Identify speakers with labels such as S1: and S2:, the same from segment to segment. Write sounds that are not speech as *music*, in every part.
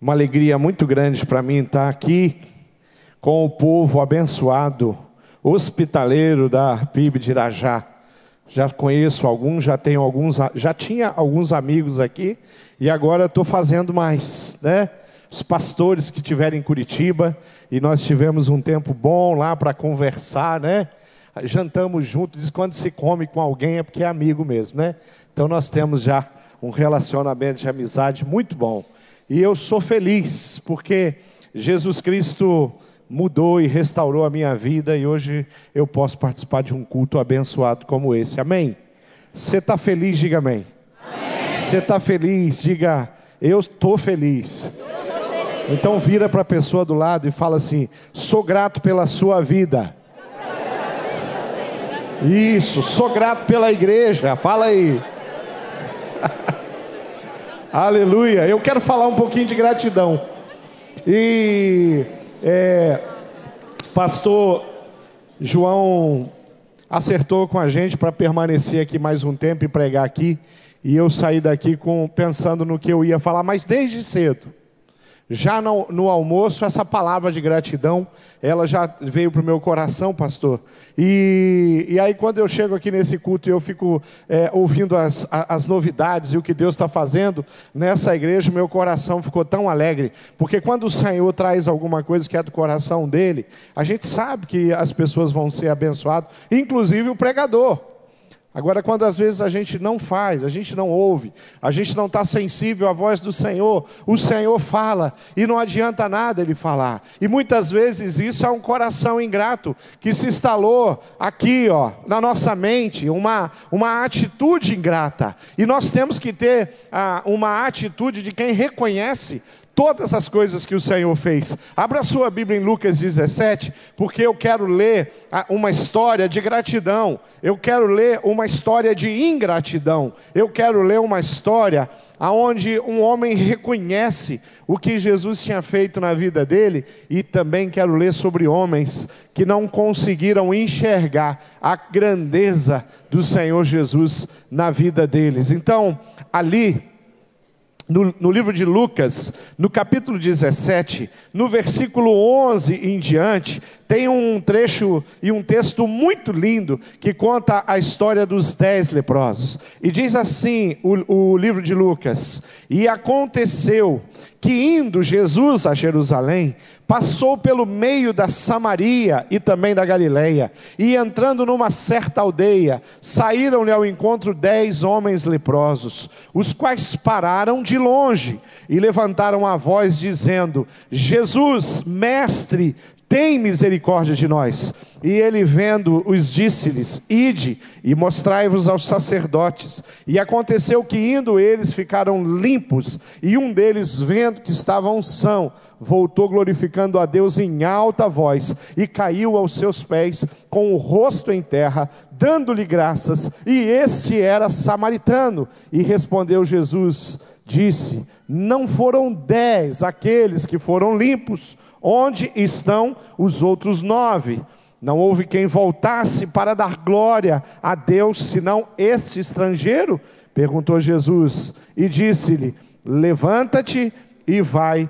S1: Uma alegria muito grande para mim estar aqui com o povo abençoado, hospitaleiro da PIB de Irajá. Já conheço alguns, já tenho alguns, já tinha alguns amigos aqui e agora estou fazendo mais, né? Os pastores que estiverem em Curitiba e nós tivemos um tempo bom lá para conversar, né? Jantamos juntos, diz quando se come com alguém é porque é amigo mesmo, né? Então nós temos já um relacionamento de amizade muito bom. E eu sou feliz porque Jesus Cristo mudou e restaurou a minha vida e hoje eu posso participar de um culto abençoado como esse. Amém? Você está feliz? Diga amém. Você está feliz? Diga eu estou feliz. Então vira para a pessoa do lado e fala assim: sou grato pela sua vida. Isso, sou grato pela igreja. Fala aí. Aleluia. Eu quero falar um pouquinho de gratidão. E é, pastor João acertou com a gente para permanecer aqui mais um tempo e pregar aqui. E eu saí daqui com, pensando no que eu ia falar, mas desde cedo. Já no, no, almoço, essa palavra de gratidão, ela já veio para o meu coração, pastor. E, e, aí, quando eu chego aqui nesse culto e eu fico é, ouvindo as, as novidades e o que Deus está fazendo nessa igreja, meu coração ficou tão alegre. Porque quando o Senhor traz alguma coisa que é do coração dele, a gente sabe que as pessoas vão ser abençoadas, inclusive o pregador. Agora, quando às vezes a gente não faz, a gente não ouve, a gente não está sensível à voz do Senhor, o Senhor fala e não adianta nada ele falar. E muitas vezes isso é um coração ingrato que se instalou aqui, ó, na nossa mente, uma, uma atitude ingrata. E nós temos que ter ah, uma atitude de quem reconhece todas as coisas que o Senhor fez. Abra sua Bíblia em Lucas 17, porque eu quero ler uma história de gratidão, eu quero ler uma história de ingratidão, eu quero ler uma história aonde um homem reconhece o que Jesus tinha feito na vida dele e também quero ler sobre homens que não conseguiram enxergar a grandeza do Senhor Jesus na vida deles. Então, ali no, no, livro de Lucas, no capítulo 17, no versículo 11 em diante, tem um trecho e um texto muito lindo que conta a história dos dez leprosos. E diz assim o, o livro de Lucas: E aconteceu que indo Jesus a Jerusalém, passou pelo meio da Samaria e também da Galileia, e entrando numa certa aldeia, saíram-lhe ao encontro dez homens leprosos, os quais pararam de longe e levantaram a voz, dizendo: Jesus, mestre, tem misericórdia de nós. E ele vendo-os disse-lhes: Ide e mostrai-vos aos sacerdotes. E aconteceu que indo eles ficaram limpos, e um deles, vendo que estavam são, voltou glorificando a Deus em alta voz, e caiu aos seus pés com o rosto em terra, dando-lhe graças, e este era samaritano. E respondeu Jesus, disse: Não foram dez aqueles que foram limpos, Onde estão os outros nove? Não houve quem voltasse para dar glória a Deus, senão este estrangeiro? Perguntou Jesus e disse-lhe: Levanta-te e vai,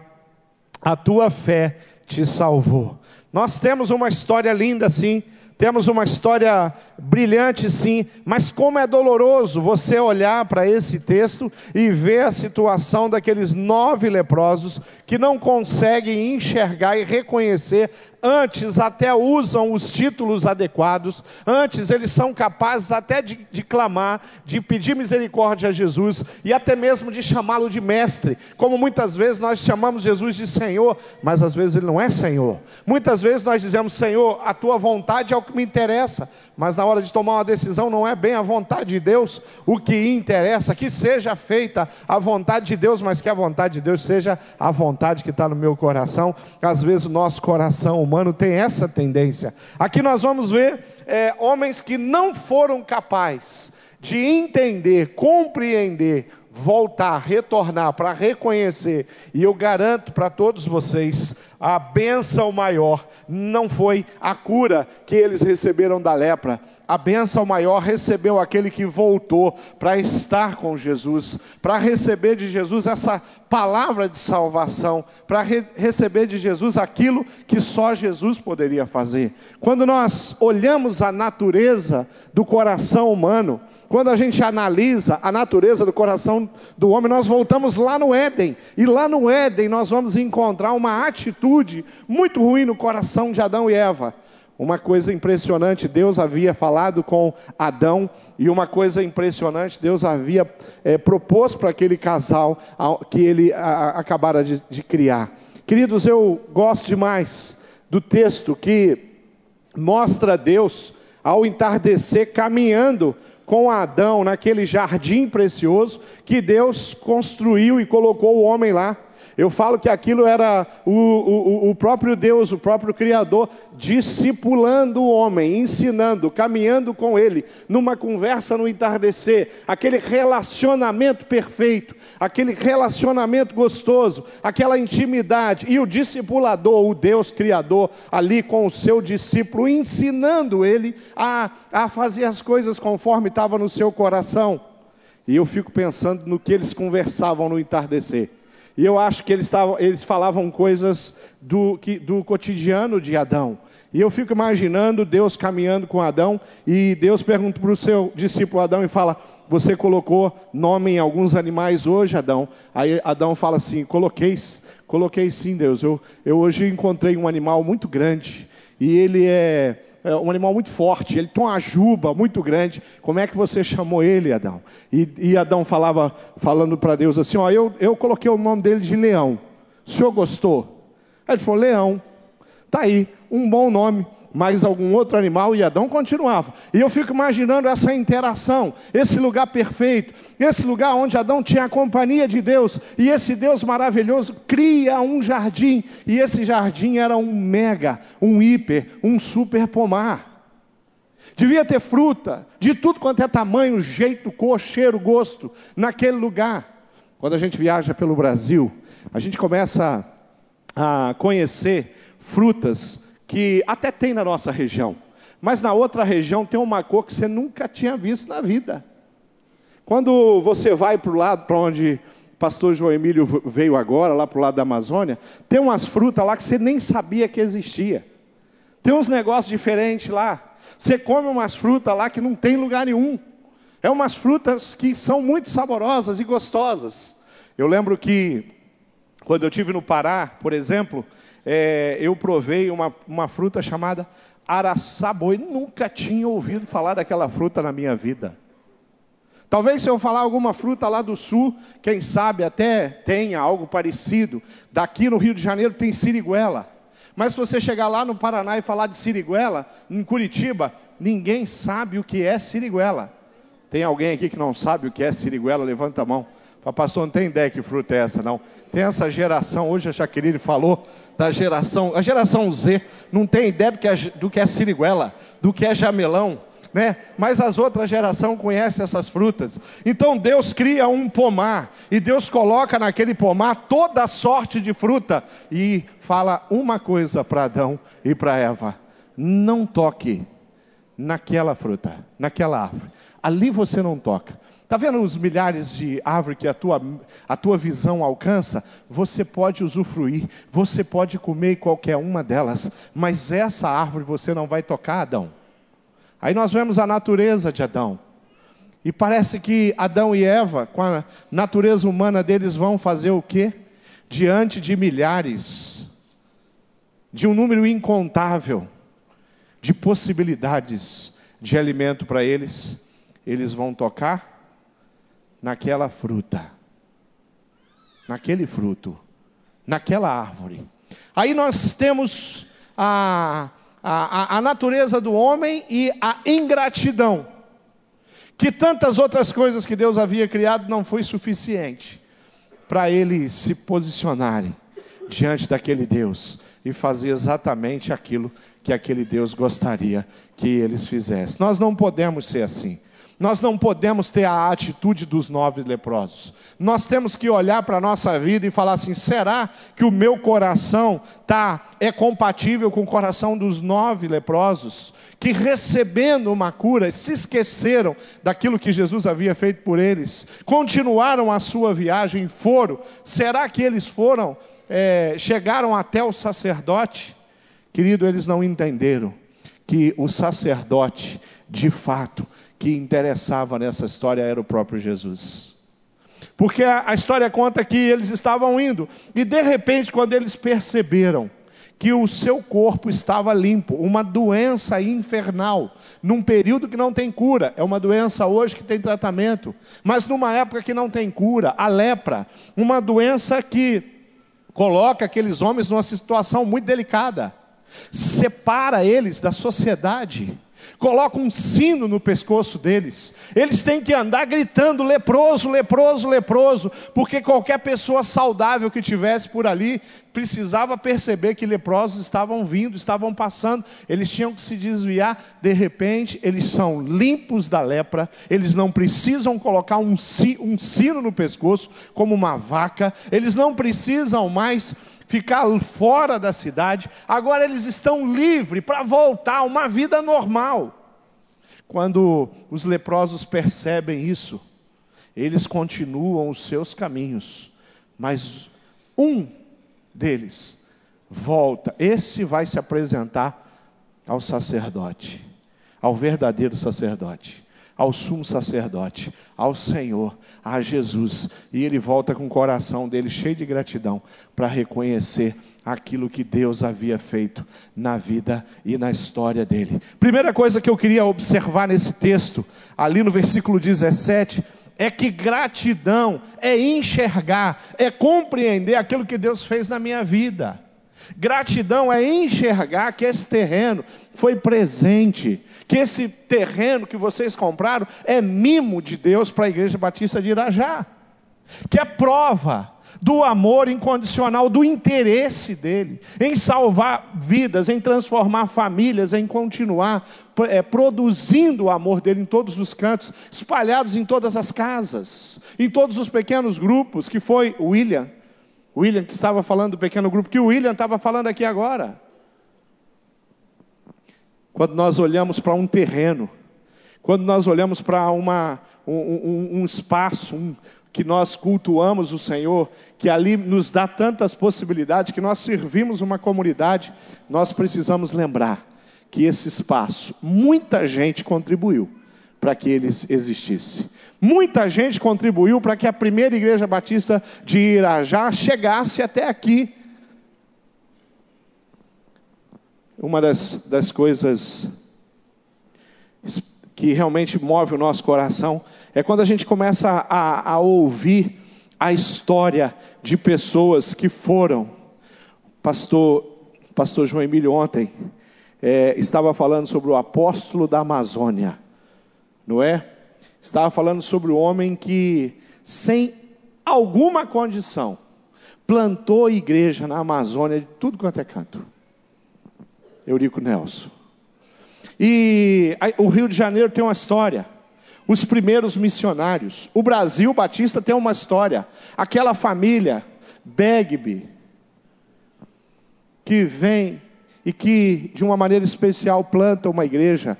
S1: a tua fé te salvou. Nós temos uma história linda assim, temos uma história brilhante sim, mas como é doloroso você olhar para esse texto e ver a situação daqueles nove leprosos que não conseguem enxergar e reconhecer antes até usam os títulos adequados, antes eles são capazes até de, de clamar, de pedir misericórdia a Jesus e até mesmo de chamá-lo de mestre, como muitas vezes nós chamamos Jesus de Senhor, mas às vezes ele não é Senhor. Muitas vezes nós dizemos, Senhor, a tua vontade é o que me interessa, mas na hora de tomar uma decisão não é bem a vontade de Deus o que interessa, que seja feita a vontade de Deus, mas que a vontade de Deus seja a vontade que está no meu coração. Às vezes o nosso coração humano tem essa tendência. Aqui nós vamos ver é, homens que não foram capazes de entender, compreender voltar, retornar para reconhecer, e eu garanto para todos vocês, a bênção maior não foi a cura que eles receberam da lepra. A bênção maior recebeu aquele que voltou para estar com Jesus, para receber de Jesus essa palavra de salvação, para re receber de Jesus aquilo que só Jesus poderia fazer. Quando nós olhamos a natureza do coração humano, quando a gente analisa a natureza do coração do homem, nós voltamos lá no Éden. E lá no Éden nós vamos encontrar uma atitude muito ruim no coração de Adão e Eva. Uma coisa impressionante, Deus havia falado com Adão, e uma coisa impressionante, Deus havia é, proposto para aquele casal que ele a, acabara de, de criar. Queridos, eu gosto demais do texto que mostra Deus ao entardecer caminhando com Adão naquele jardim precioso que Deus construiu e colocou o homem lá. Eu falo que aquilo era o, o, o, próprio Deus, o próprio Criador, discipulando o homem, ensinando, caminhando com ele, numa conversa no entardecer, aquele relacionamento perfeito, aquele relacionamento gostoso, aquela intimidade, e o discipulador, o Deus Criador, ali com o seu discípulo, ensinando ele a, a fazer as coisas conforme estava no seu coração. E eu fico pensando no que eles conversavam no entardecer. E eu acho que eles, tavam, eles falavam coisas do, que, do cotidiano de Adão. E eu fico imaginando Deus caminhando com Adão, e Deus pergunta para o seu discípulo Adão e fala: Você colocou nome em alguns animais hoje, Adão? Aí Adão fala assim: Coloquei, coloquei sim, Deus. Eu, eu hoje encontrei um animal muito grande, e ele é é um animal muito forte, ele tem uma juba muito grande. Como é que você chamou ele, Adão? E, e Adão falava, falando para Deus assim: Ó, eu, eu coloquei o nome dele de leão. O senhor gostou? Aí ele falou: Leão. Tá aí, um bom nome mais algum outro animal, e Adão continuava. E eu fico imaginando essa interação, esse lugar perfeito, esse lugar onde Adão tinha a companhia de Deus, e esse Deus maravilhoso cria um jardim, e esse jardim era um mega, um hiper, um super pomar. Devia ter fruta, de tudo quanto é tamanho, jeito, cor, cheiro, gosto, naquele lugar. Quando a gente viaja pelo Brasil, a gente começa a conhecer frutas que até tem na nossa região, mas na outra região tem uma cor que você nunca tinha visto na vida. Quando você vai para o lado para onde o pastor João Emílio veio agora, lá para o lado da Amazônia, tem umas frutas lá que você nem sabia que existia. Tem uns negócios diferentes lá. Você come umas frutas lá que não tem lugar nenhum. É umas frutas que são muito saborosas e gostosas. Eu lembro que quando eu tive no Pará, por exemplo, é, eu provei uma, uma fruta chamada araçaboi. Nunca tinha ouvido falar daquela fruta na minha vida. Talvez se eu falar alguma fruta lá do sul, quem sabe até tenha algo parecido. Daqui no Rio de Janeiro tem siriguela. Mas se você chegar lá no Paraná e falar de siriguela, em Curitiba, ninguém sabe o que é siriguela. Tem alguém aqui que não sabe o que é siriguela? Levanta a mão. Fala, pastor, não tem ideia que fruta é essa, não. Tem essa geração, hoje a Jaqueline falou da geração, a geração Z, não tem ideia do que é, do que é siriguela, do que é jamelão, né? Mas as outras gerações conhecem essas frutas. Então Deus cria um pomar e Deus coloca naquele pomar toda sorte de fruta e fala uma coisa para Adão e para Eva: não toque naquela fruta, naquela árvore. Ali você não toca. Está vendo os milhares de árvores que a tua, a tua visão alcança? Você pode usufruir, você pode comer qualquer uma delas, mas essa árvore você não vai tocar, Adão. Aí nós vemos a natureza de Adão. E parece que Adão e Eva, com a natureza humana deles, vão fazer o quê? Diante de milhares, de um número incontável de possibilidades de alimento para eles, eles vão tocar naquela fruta, naquele fruto, naquela árvore. Aí nós temos a, a, a natureza do homem e a ingratidão, que tantas outras coisas que Deus havia criado não foi suficiente para eles se posicionarem diante daquele Deus e fazer exatamente aquilo que aquele Deus gostaria que eles fizessem. Nós não podemos ser assim. Nós não podemos ter a atitude dos nove leprosos. Nós temos que olhar para a nossa vida e falar assim: será que o meu coração tá, é compatível com o coração dos nove leprosos? Que recebendo uma cura, se esqueceram daquilo que Jesus havia feito por eles, continuaram a sua viagem, foram. Será que eles foram, é, chegaram até o sacerdote? Querido, eles não entenderam que o sacerdote, de fato, que interessava nessa história era o próprio Jesus. Porque a, história conta que eles estavam indo, e de repente, quando eles perceberam que o seu corpo estava limpo, uma doença infernal, num período que não tem cura, é uma doença hoje que tem tratamento, mas numa época que não tem cura, a lepra, uma doença que coloca aqueles homens numa situação muito delicada, separa eles da sociedade coloca um sino no pescoço deles. Eles têm que andar gritando: leproso, leproso, leproso, porque qualquer pessoa saudável que tivesse por ali precisava perceber que leprosos estavam vindo, estavam passando, eles tinham que se desviar. De repente, eles são limpos da lepra, eles não precisam colocar um, sino no pescoço, como uma vaca, eles não precisam mais ficar fora da cidade, agora eles estão livres para voltar a uma vida normal. Quando os leprosos percebem isso, eles continuam os seus caminhos, mas um deles volta, esse vai se apresentar ao sacerdote, ao verdadeiro sacerdote ao sumo sacerdote, ao Senhor, a Jesus, e ele volta com o coração dele cheio de gratidão para reconhecer aquilo que Deus havia feito na vida e na história dele. Primeira coisa que eu queria observar nesse texto, ali no versículo 17, é que gratidão é enxergar, é compreender aquilo que Deus fez na minha vida. Gratidão é enxergar que esse terreno foi presente, que esse terreno que vocês compraram é mimo de Deus para a Igreja Batista de Irajá, que é prova do amor incondicional, do interesse dele em salvar vidas, em transformar famílias, em continuar é, produzindo o amor dele em todos os cantos, espalhados em todas as casas, em todos os pequenos grupos, que foi William William que estava falando do pequeno grupo, que o William estava falando aqui agora. Quando nós olhamos para um terreno, quando nós olhamos para uma, um, um, um espaço um, que nós cultuamos o Senhor, que ali nos dá tantas possibilidades, que nós servimos uma comunidade, nós precisamos lembrar que esse espaço, muita gente contribuiu para que ele existisse. Muita gente contribuiu para que a primeira igreja batista de Irajá chegasse até aqui. Uma das, das coisas que realmente move o nosso coração é quando a gente começa a, a ouvir a história de pessoas que foram. Pastor, pastor João Emílio ontem é, estava falando sobre o apóstolo da Amazônia, não é? Estava falando sobre o homem que, sem alguma condição, plantou igreja na Amazônia de tudo quanto é canto. Eurico Nelson. E o Rio de Janeiro tem uma história. Os primeiros missionários. O Brasil Batista tem uma história. Aquela família, Begby, que vem e que, de uma maneira especial, planta uma igreja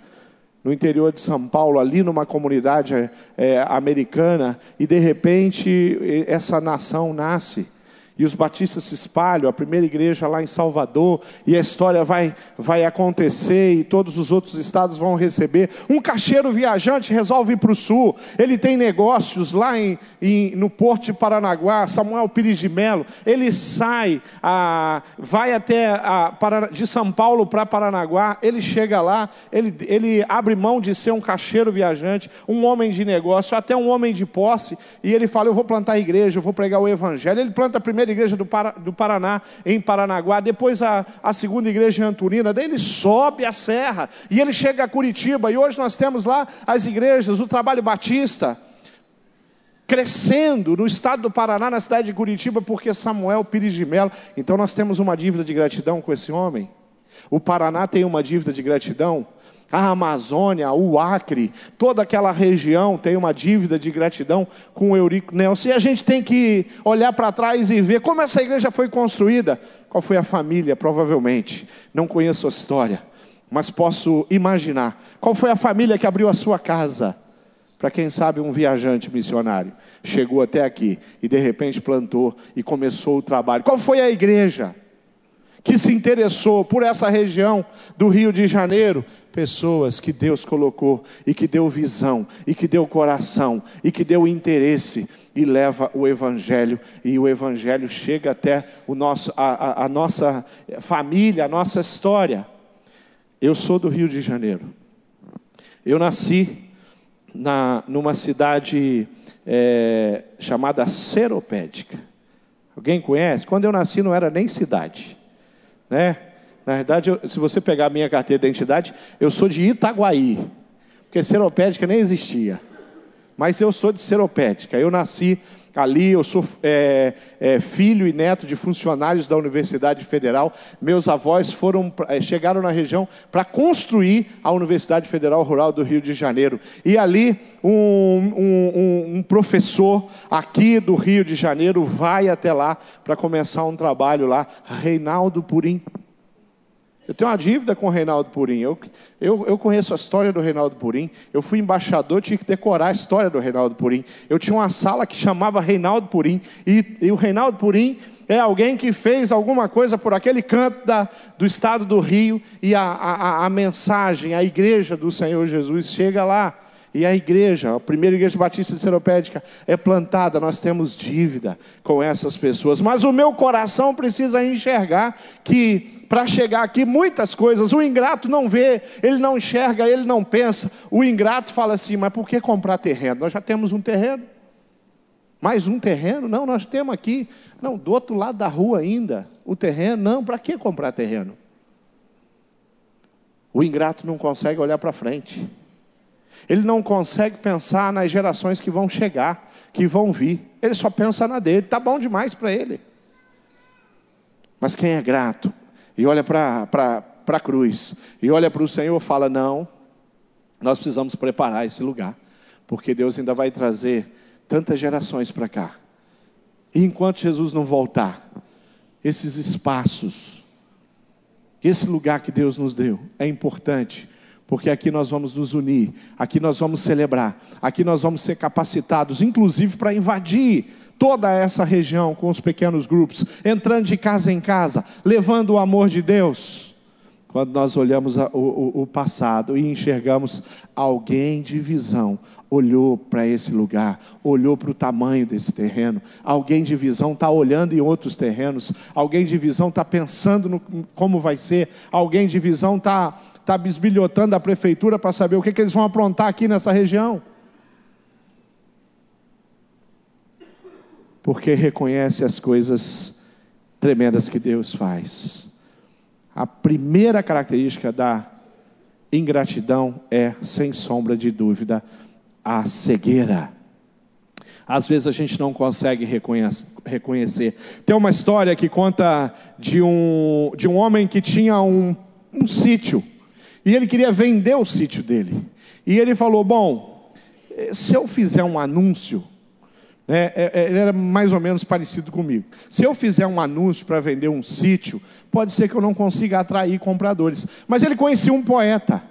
S1: no interior de São Paulo, ali numa comunidade é, americana, e de repente essa nação nasce e os batistas se espalham, a primeira igreja lá em Salvador, e a história vai, vai acontecer, e todos os outros estados vão receber. Um caixeiro viajante resolve ir para o sul, ele tem negócios lá em, em, no Porto de Paranaguá, Samuel Pires de Melo, ele sai, a, vai até a, de São Paulo para Paranaguá, ele chega lá, ele, ele abre mão de ser um caixeiro viajante, um homem de negócio, até um homem de posse, e ele fala: Eu vou plantar a igreja, eu vou pregar o evangelho. Ele planta a primeira primeira igreja do, Para, do Paraná, em Paranaguá, depois a, a segunda igreja em Anturina, daí ele sobe a serra e ele chega a Curitiba, e hoje nós temos lá as igrejas, o trabalho batista, crescendo no estado do Paraná, na cidade de Curitiba, porque Samuel Pires de Melo. Então nós temos uma dívida de gratidão com esse homem. O Paraná tem uma dívida de gratidão a Amazônia, o Acre, toda aquela região tem uma dívida de gratidão com o Eurico Nelson. E a gente tem que olhar para trás e ver como essa igreja foi construída. Qual foi a família, provavelmente. Não conheço a história, mas posso imaginar. Qual foi a família que abriu a sua casa? Para quem sabe, um viajante missionário chegou até aqui e de repente plantou e começou o trabalho. Qual foi a igreja? Que se interessou por essa região do Rio de Janeiro, pessoas que Deus colocou e que deu visão, e que deu coração, e que deu interesse e leva o Evangelho, e o Evangelho chega até o nosso, a, a, a nossa família, a nossa história. Eu sou do Rio de Janeiro. Eu nasci na, numa cidade é, chamada Seropédica. Alguém conhece? Quando eu nasci não era nem cidade né? Na verdade, eu, se você pegar a minha carteira de identidade, eu sou de Itaguaí, porque seropédica nem existia. Mas eu sou de seropédica. Eu nasci ali, eu sou é, é, filho e neto de funcionários da Universidade Federal. Meus avós foram, é, chegaram na região para construir a Universidade Federal Rural do Rio de Janeiro. E ali um, um, um professor aqui do Rio de Janeiro vai até lá para começar um trabalho lá, Reinaldo Purim. Eu tenho uma dívida com o Reinaldo Purim. Eu, eu, eu, conheço a história do Reinaldo Purim. Eu fui embaixador, tinha que decorar a história do Reinaldo Purim. Eu tinha uma sala que chamava Reinaldo Purim. E, e o Reinaldo Purim é alguém que fez alguma coisa por aquele canto da, do estado do Rio. E a, a, a mensagem, a igreja do Senhor Jesus chega lá. E a igreja, a primeira igreja batista de Seropédica, é plantada, nós temos dívida com essas pessoas. Mas o meu coração precisa enxergar que para chegar aqui muitas coisas. O ingrato não vê, ele não enxerga, ele não pensa. O ingrato fala assim: mas por que comprar terreno? Nós já temos um terreno. Mais um terreno? Não, nós temos aqui. Não, do outro lado da rua ainda. O terreno? Não, para que comprar terreno? O ingrato não consegue olhar para frente. Ele não consegue pensar nas gerações que vão chegar, que vão vir. Ele só pensa na dele. Está bom demais para ele. Mas quem é grato e olha para a cruz, e olha para o Senhor e fala: Não, nós precisamos preparar esse lugar, porque Deus ainda vai trazer tantas gerações para cá. E enquanto Jesus não voltar, esses espaços, esse lugar que Deus nos deu, é importante, porque aqui nós vamos nos unir, aqui nós vamos celebrar, aqui nós vamos ser capacitados, inclusive para invadir toda essa região com os pequenos grupos, entrando de casa em casa, levando o amor de Deus. Quando nós olhamos o, o, passado e enxergamos alguém de visão, olhou para esse lugar, olhou para o tamanho desse terreno. Alguém de visão está olhando em outros terrenos. Alguém de visão está pensando no como vai ser. Alguém de visão está tá bisbilhotando a prefeitura para saber o que, que eles vão aprontar aqui nessa região. porque reconhece as coisas tremendas que Deus faz. A primeira característica da ingratidão é, sem sombra de dúvida, a cegueira. Às vezes a gente não consegue reconhecer. Tem uma história que conta de um, de um homem que tinha um, um sítio e ele queria vender o sítio dele. E ele falou: Bom, se eu fizer um anúncio é, é, é, ele era mais ou menos parecido comigo. Se eu fizer um anúncio para vender um sítio, pode ser que eu não consiga atrair compradores. Mas ele conhecia um poeta.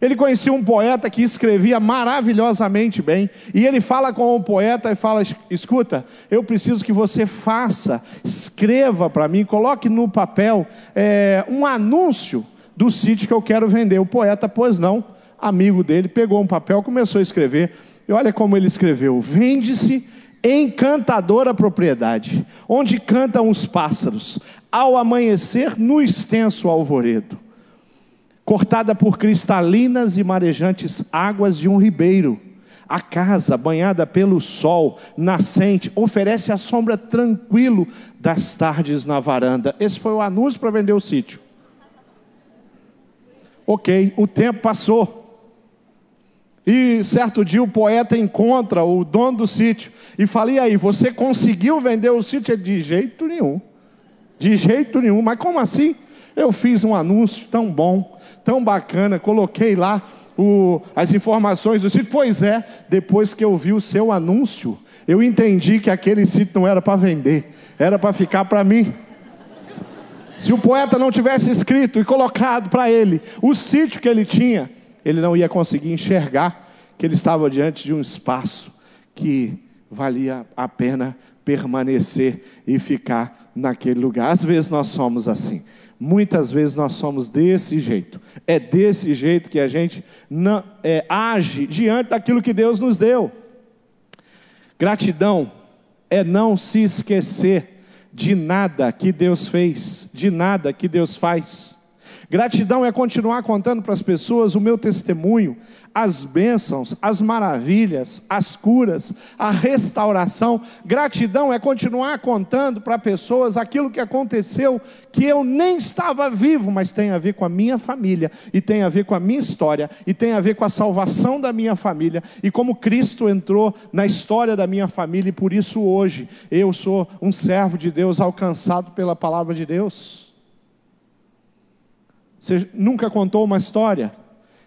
S1: Ele conhecia um poeta que escrevia maravilhosamente bem. E ele fala com o poeta e fala: Escuta, eu preciso que você faça, escreva para mim, coloque no papel é, um anúncio do sítio que eu quero vender. O poeta, pois não, amigo dele, pegou um papel, começou a escrever. E olha como ele escreveu: Vende-se encantadora propriedade, onde cantam os pássaros, ao amanhecer no extenso alvoredo, cortada por cristalinas e marejantes águas de um ribeiro. A casa, banhada pelo sol nascente, oferece a sombra tranquilo das tardes na varanda. Esse foi o anúncio para vender o sítio. Ok, o tempo passou. E certo dia o poeta encontra o dono do sítio e fala: E aí, você conseguiu vender o sítio? Ele de jeito nenhum. De jeito nenhum. Mas como assim? Eu fiz um anúncio tão bom, tão bacana, coloquei lá o, as informações do sítio. Pois é, depois que eu vi o seu anúncio, eu entendi que aquele sítio não era para vender, era para ficar para mim. Se o poeta não tivesse escrito e colocado para ele o sítio que ele tinha, ele não ia conseguir enxergar que ele estava diante de um espaço que valia a pena permanecer e ficar naquele lugar. Às vezes nós somos assim. Muitas vezes nós somos desse jeito. É desse jeito que a gente não, é, age diante daquilo que Deus nos deu. Gratidão é não se esquecer de nada que Deus fez, de nada que Deus faz. Gratidão é continuar contando para as pessoas o meu testemunho, as bênçãos, as maravilhas, as curas, a restauração. Gratidão é continuar contando para pessoas aquilo que aconteceu que eu nem estava vivo, mas tem a ver com a minha família, e tem a ver com a minha história, e tem a ver com a salvação da minha família, e como Cristo entrou na história da minha família, e por isso hoje eu sou um servo de Deus alcançado pela palavra de Deus. Você nunca contou uma história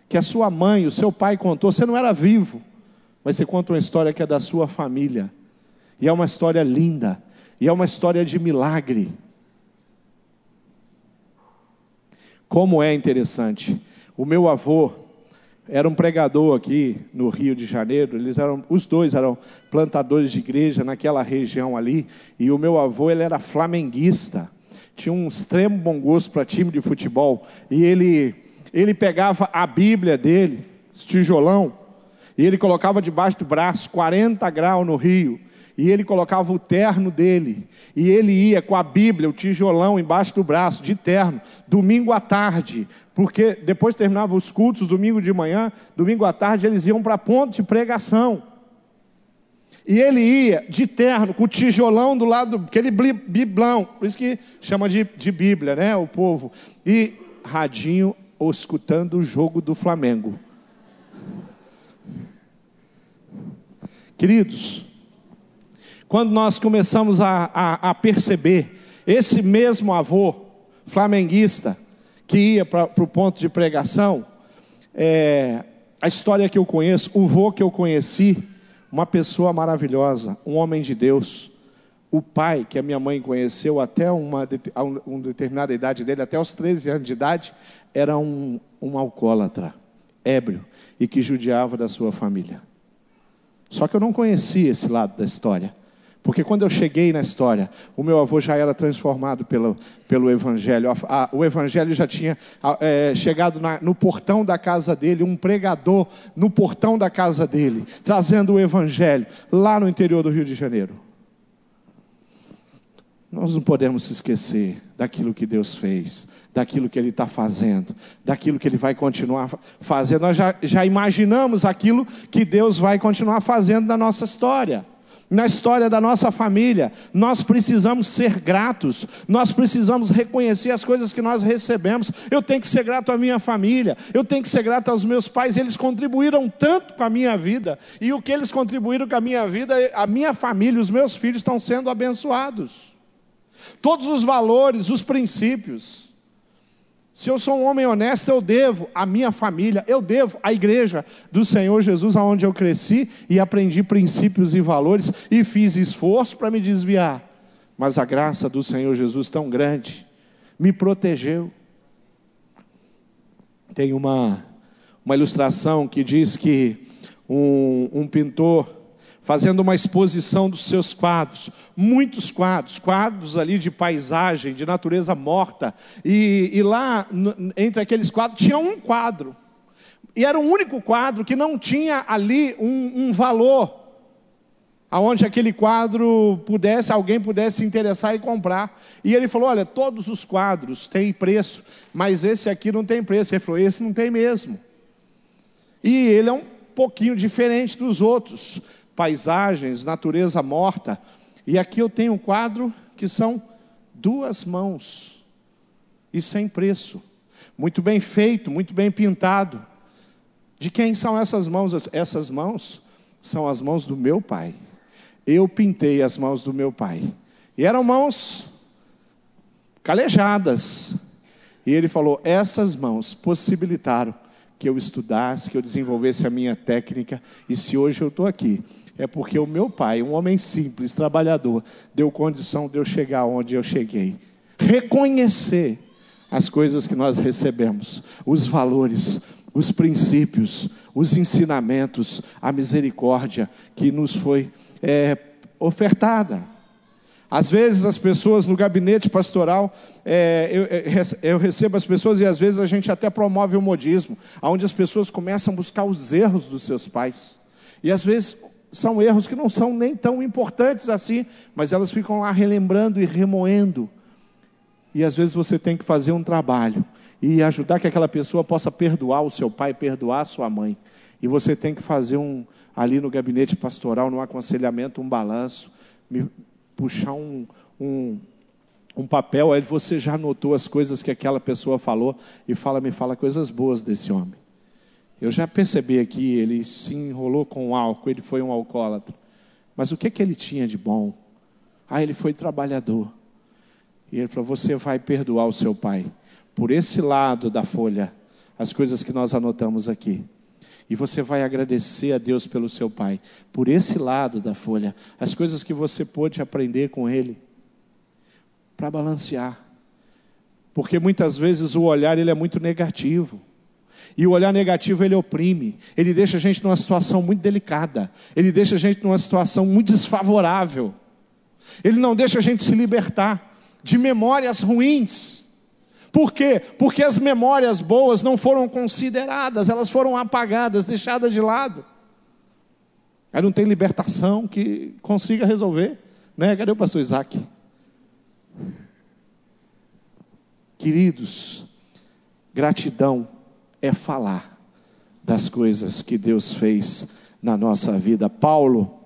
S1: que a sua mãe, o seu pai contou, você não era vivo, mas você conta uma história que é da sua família. E é uma história linda, e é uma história de milagre. Como é interessante. O meu avô era um pregador aqui no Rio de Janeiro. Eles eram, os dois eram plantadores de igreja naquela região ali. E o meu avô ele era flamenguista tinha um extremo bom gosto para time de futebol, e ele, ele pegava a Bíblia dele, tijolão, e ele colocava debaixo do braço, 40 graus no rio, e ele colocava o terno dele, e ele ia com a Bíblia, o tijolão embaixo do braço, de terno, domingo à tarde, porque depois terminava os cultos, domingo de manhã, domingo à tarde eles iam para ponto de pregação. E ele ia de terno, com o tijolão do lado, aquele biblão, por isso que chama de, de Bíblia, né, o povo. E radinho, ou escutando o jogo do Flamengo. Queridos, quando nós começamos a, a, a perceber, esse mesmo avô flamenguista, que ia para o ponto de pregação, é, a história que eu conheço, o vô que eu conheci, uma pessoa maravilhosa, um homem de Deus. O pai que a minha mãe conheceu até uma, uma determinada idade dele, até os 13 anos de idade, era um, um alcoólatra, ébrio, e que judiava da sua família. Só que eu não conhecia esse lado da história. Porque quando eu cheguei na história, o meu avô já era transformado pelo, pelo Evangelho. A, a, o Evangelho já tinha é, chegado na, no portão da casa dele, um pregador no portão da casa dele, trazendo o Evangelho lá no interior do Rio de Janeiro. Nós não podemos esquecer daquilo que Deus fez, daquilo que Ele está fazendo, daquilo que Ele vai continuar fazendo. Nós já, já imaginamos aquilo que Deus vai continuar fazendo na nossa história na história da nossa família. Nós precisamos ser gratos, nós precisamos reconhecer as coisas que nós recebemos. Eu tenho que ser grato à minha família, eu tenho que ser grato aos meus pais, eles contribuíram tanto com a minha vida, e o que eles contribuíram com a minha vida, a minha família, os meus filhos estão sendo abençoados. Todos os valores, os princípios, se eu sou um homem honesto, eu devo à minha família, eu devo à igreja do Senhor Jesus, aonde eu cresci e aprendi princípios e valores e fiz esforço para me desviar. Mas a graça do Senhor Jesus tão grande me protegeu. Tem uma, uma ilustração que diz que um, um pintor fazendo uma exposição dos seus quadros, muitos quadros, quadros ali de paisagem, de natureza morta, e, e lá, entre aqueles quadros, tinha um quadro, e era o único quadro que não tinha ali um, um valor, aonde aquele quadro pudesse, alguém pudesse se interessar e comprar. E ele falou: Olha, todos os quadros têm preço, mas esse aqui não tem preço. Ele falou: Esse não tem mesmo. E ele é um pouquinho diferente dos outros paisagens, natureza morta. E aqui eu tenho um quadro que são duas mãos e sem preço. Muito bem feito, muito bem pintado. De quem são essas mãos? Essas mãos são as mãos do meu pai. Eu pintei as mãos do meu pai. E eram mãos calejadas. E ele falou: essas mãos possibilitaram que eu estudasse, que eu desenvolvesse a minha técnica, e se hoje eu estou aqui, é porque o meu pai, um homem simples, trabalhador, deu condição de eu chegar onde eu cheguei. Reconhecer as coisas que nós recebemos, os valores, os princípios, os ensinamentos, a misericórdia que nos foi é, ofertada. Às vezes as pessoas no gabinete pastoral, é, eu, eu, recebo as pessoas e às vezes a gente até promove o modismo, onde as pessoas começam a buscar os erros dos seus pais. E às vezes são erros que não são nem tão importantes assim, mas elas ficam lá relembrando e remoendo. E às vezes você tem que fazer um trabalho e ajudar que aquela pessoa possa perdoar o seu pai, perdoar a sua mãe. E você tem que fazer um ali no gabinete pastoral, no aconselhamento, um balanço, puxar um, um, um papel, aí você já anotou as coisas que aquela pessoa falou e fala, me fala coisas boas desse homem. Eu já percebi aqui, ele se enrolou com álcool, ele foi um alcoólatra. Mas o que, que ele tinha de bom? Ah, ele foi trabalhador. E ele falou: Você vai perdoar o seu pai. Por esse lado da folha, as coisas que nós anotamos aqui. E você vai agradecer a Deus pelo seu pai. Por esse lado da folha, as coisas que você pôde aprender com ele. Para balancear. Porque muitas vezes o olhar ele é muito negativo. E o olhar negativo ele oprime, ele deixa a gente numa situação muito delicada, ele deixa a gente numa situação muito desfavorável. Ele não deixa a gente se libertar de memórias ruins. Por quê? Porque as memórias boas não foram consideradas, elas foram apagadas, deixadas de lado. Aí não tem libertação que consiga resolver. Né? Cadê o pastor Isaac? Queridos, gratidão é falar das coisas que Deus fez na nossa vida. Paulo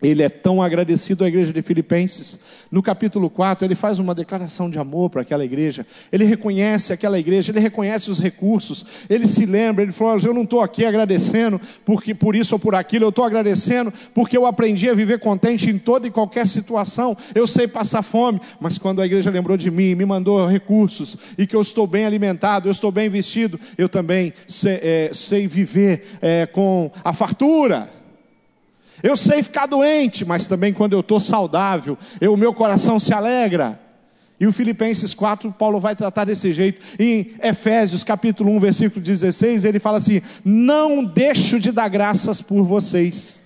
S1: ele é tão agradecido à igreja de Filipenses. No capítulo 4, ele faz uma declaração de amor para aquela igreja. Ele reconhece aquela igreja, ele reconhece os recursos. Ele se lembra, ele falou: Eu não estou aqui agradecendo porque por isso ou por aquilo, eu estou agradecendo porque eu aprendi a viver contente em toda e qualquer situação. Eu sei passar fome, mas quando a igreja lembrou de mim, me mandou recursos e que eu estou bem alimentado, eu estou bem vestido, eu também sei, é, sei viver é, com a fartura. Eu sei ficar doente, mas também quando eu estou saudável, o meu coração se alegra. E o Filipenses 4, Paulo vai tratar desse jeito. Em Efésios capítulo 1, versículo 16, ele fala assim: Não deixo de dar graças por vocês,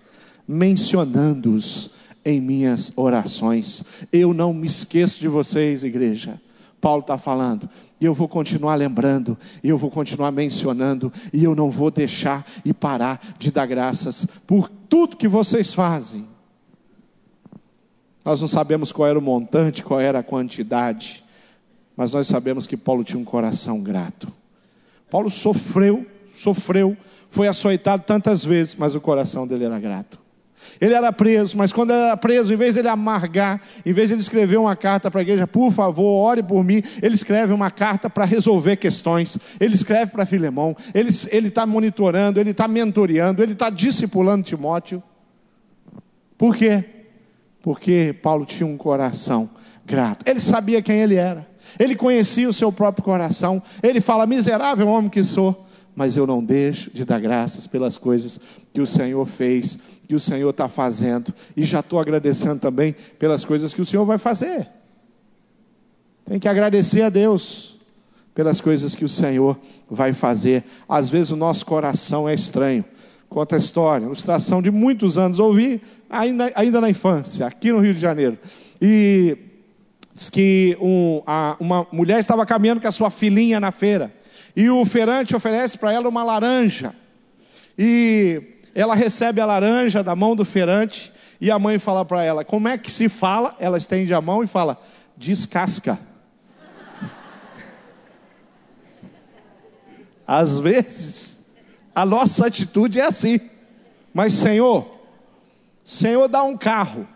S1: mencionando-os em minhas orações. Eu não me esqueço de vocês, igreja. Paulo está falando, e eu vou continuar lembrando, e eu vou continuar mencionando, e eu não vou deixar e parar de dar graças por tudo que vocês fazem. Nós não sabemos qual era o montante, qual era a quantidade, mas nós sabemos que Paulo tinha um coração grato. Paulo sofreu, sofreu, foi açoitado tantas vezes, mas o coração dele era grato. Ele era preso, mas quando ele era preso, em vez dele amargar, em vez de ele escrever uma carta para a igreja, por favor, ore por mim, ele escreve uma carta para resolver questões. Ele escreve para Filemão, ele está monitorando, ele está mentoreando, ele está discipulando Timóteo. Por quê? Porque Paulo tinha um coração grato. Ele sabia quem ele era. Ele conhecia o seu próprio coração. Ele fala: miserável homem que sou mas eu não deixo de dar graças pelas coisas que o Senhor fez, que o Senhor está fazendo, e já estou agradecendo também pelas coisas que o Senhor vai fazer. Tem que agradecer a Deus pelas coisas que o Senhor vai fazer. Às vezes o nosso coração é estranho. Conta a história, ilustração de muitos anos, ouvi ainda, ainda na infância, aqui no Rio de Janeiro. E diz que um, a, uma mulher estava caminhando com a sua filhinha na feira. E o feirante oferece para ela uma laranja. E ela recebe a laranja da mão do feirante. E a mãe fala para ela: Como é que se fala? Ela estende a mão e fala: Descasca. *laughs* Às vezes, a nossa atitude é assim. Mas, Senhor, Senhor dá um carro.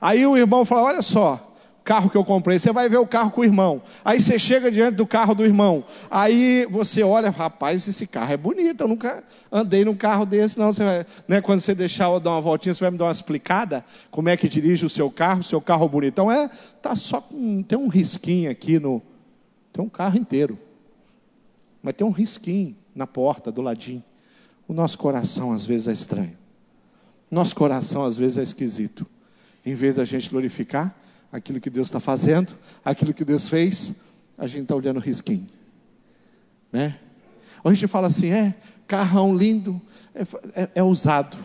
S1: Aí o irmão fala: Olha só,
S2: carro que eu comprei. Você vai ver o carro com o irmão. Aí você chega diante do carro do irmão. Aí você olha, rapaz, esse carro é bonito. Eu nunca andei num carro desse, não. Você vai, né, quando você deixar eu dar uma voltinha, você vai me dar uma explicada como é que dirige o seu carro, o seu carro bonitão. É, tá só com, tem um risquinho aqui no. Tem um carro inteiro. Mas tem um risquinho na porta, do ladinho. O nosso coração às vezes é estranho. Nosso coração às vezes é esquisito. Em vez da gente glorificar aquilo que Deus está fazendo, aquilo que Deus fez, a gente está olhando risquinho. Né? A gente fala assim, é, carrão lindo, é, é, é usado.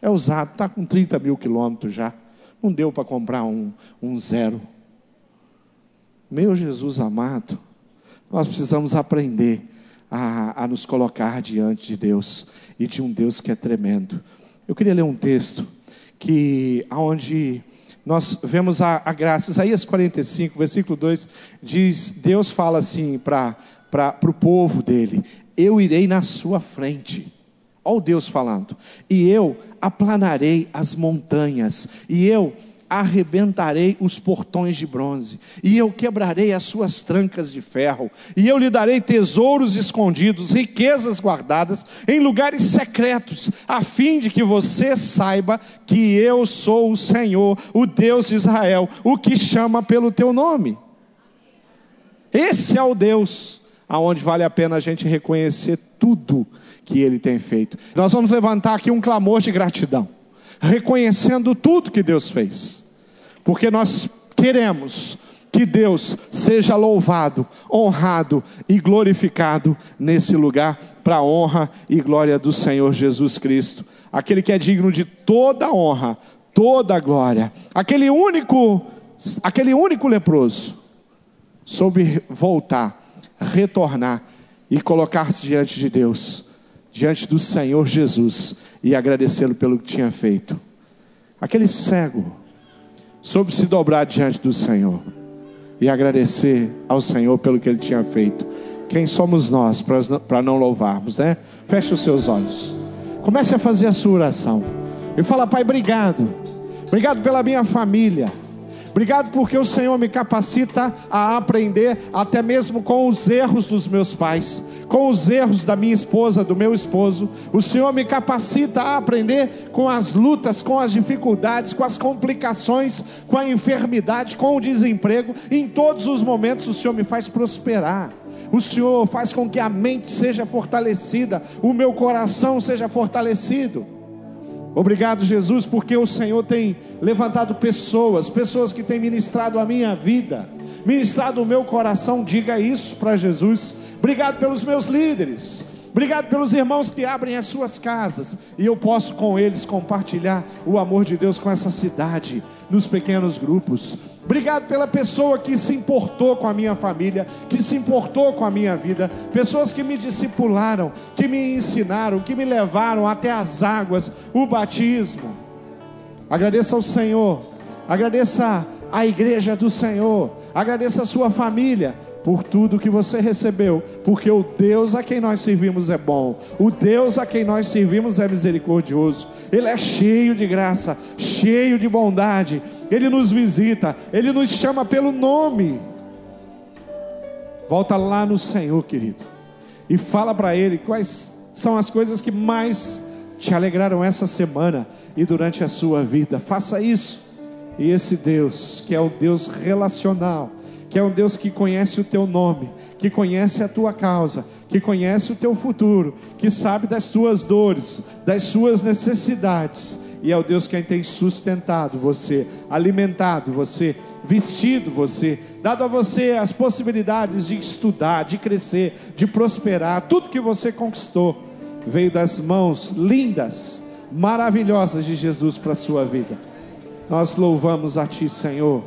S2: É usado, está com 30 mil quilômetros já. Não deu para comprar um, um zero. Meu Jesus amado, nós precisamos aprender a, a nos colocar diante de Deus e de um Deus que é tremendo. Eu queria ler um texto que aonde nós vemos a, a graça. Isaías 45, versículo 2 diz: Deus fala assim para o povo dele: Eu irei na sua frente. Olha o Deus falando. E eu aplanarei as montanhas. E eu arrebentarei os portões de bronze, e eu quebrarei as suas trancas de ferro, e eu lhe darei tesouros escondidos, riquezas guardadas em lugares secretos, a fim de que você saiba que eu sou o Senhor, o Deus de Israel, o que chama pelo teu nome. Esse é o Deus aonde vale a pena a gente reconhecer tudo que ele tem feito. Nós vamos levantar aqui um clamor de gratidão reconhecendo tudo que Deus fez, porque nós queremos que Deus seja louvado, honrado e glorificado nesse lugar, para a honra e glória do Senhor Jesus Cristo, aquele que é digno de toda honra, toda glória, aquele único, aquele único leproso, soube voltar, retornar e colocar-se diante de Deus, diante do Senhor Jesus e agradecê-lo pelo que tinha feito. Aquele cego soube se dobrar diante do Senhor e agradecer ao Senhor pelo que ele tinha feito. Quem somos nós para não louvarmos, né? Feche os seus olhos. Comece a fazer a sua oração. E fala, Pai, obrigado. Obrigado pela minha família. Obrigado porque o Senhor me capacita a aprender até mesmo com os erros dos meus pais, com os erros da minha esposa, do meu esposo. O Senhor me capacita a aprender com as lutas, com as dificuldades, com as complicações, com a enfermidade, com o desemprego. Em todos os momentos o Senhor me faz prosperar. O Senhor faz com que a mente seja fortalecida, o meu coração seja fortalecido. Obrigado, Jesus, porque o Senhor tem levantado pessoas, pessoas que têm ministrado a minha vida, ministrado o meu coração. Diga isso para Jesus. Obrigado pelos meus líderes. Obrigado pelos irmãos que abrem as suas casas. E eu posso com eles compartilhar o amor de Deus com essa cidade, nos pequenos grupos. Obrigado pela pessoa que se importou com a minha família, que se importou com a minha vida, pessoas que me discipularam, que me ensinaram, que me levaram até as águas, o batismo. Agradeça ao Senhor, agradeça a igreja do Senhor, agradeça a sua família, por tudo que você recebeu, porque o Deus a quem nós servimos é bom, o Deus a quem nós servimos é misericordioso, Ele é cheio de graça, cheio de bondade, Ele nos visita, Ele nos chama pelo nome. Volta lá no Senhor, querido, e fala para Ele quais são as coisas que mais te alegraram essa semana e durante a sua vida. Faça isso, e esse Deus, que é o Deus relacional, que é um Deus que conhece o teu nome, que conhece a tua causa, que conhece o teu futuro, que sabe das tuas dores, das suas necessidades. E é o Deus que tem sustentado você, alimentado você, vestido você, dado a você as possibilidades de estudar, de crescer, de prosperar. Tudo que você conquistou veio das mãos lindas, maravilhosas de Jesus para a sua vida. Nós louvamos a Ti, Senhor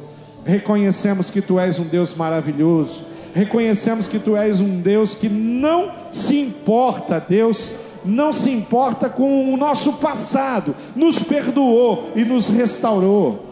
S2: reconhecemos que tu és um Deus maravilhoso, reconhecemos que tu és um Deus que não se importa, Deus, não se importa com o nosso passado, nos perdoou e nos restaurou.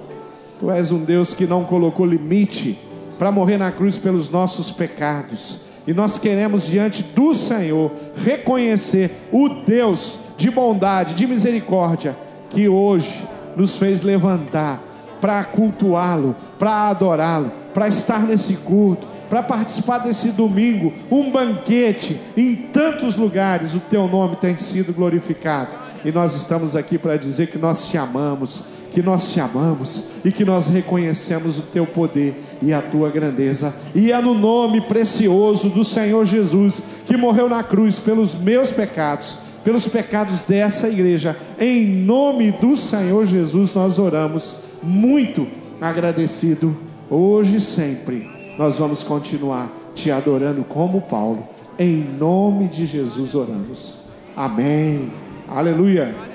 S2: Tu és um Deus que não colocou limite para morrer na cruz pelos nossos pecados. E nós queremos, diante do Senhor, reconhecer o Deus de bondade, de misericórdia, que hoje nos fez levantar para cultuá-lo, para adorá-lo, para estar nesse culto, para participar desse domingo, um banquete em tantos lugares, o teu nome tem sido glorificado. E nós estamos aqui para dizer que nós te amamos, que nós te amamos e que nós reconhecemos o teu poder e a tua grandeza. E é no nome precioso do Senhor Jesus, que morreu na cruz pelos meus pecados, pelos pecados dessa igreja. Em nome do Senhor Jesus nós oramos, muito agradecido, hoje e sempre. Nós vamos continuar te adorando como Paulo. Em nome de Jesus oramos. Amém. Aleluia.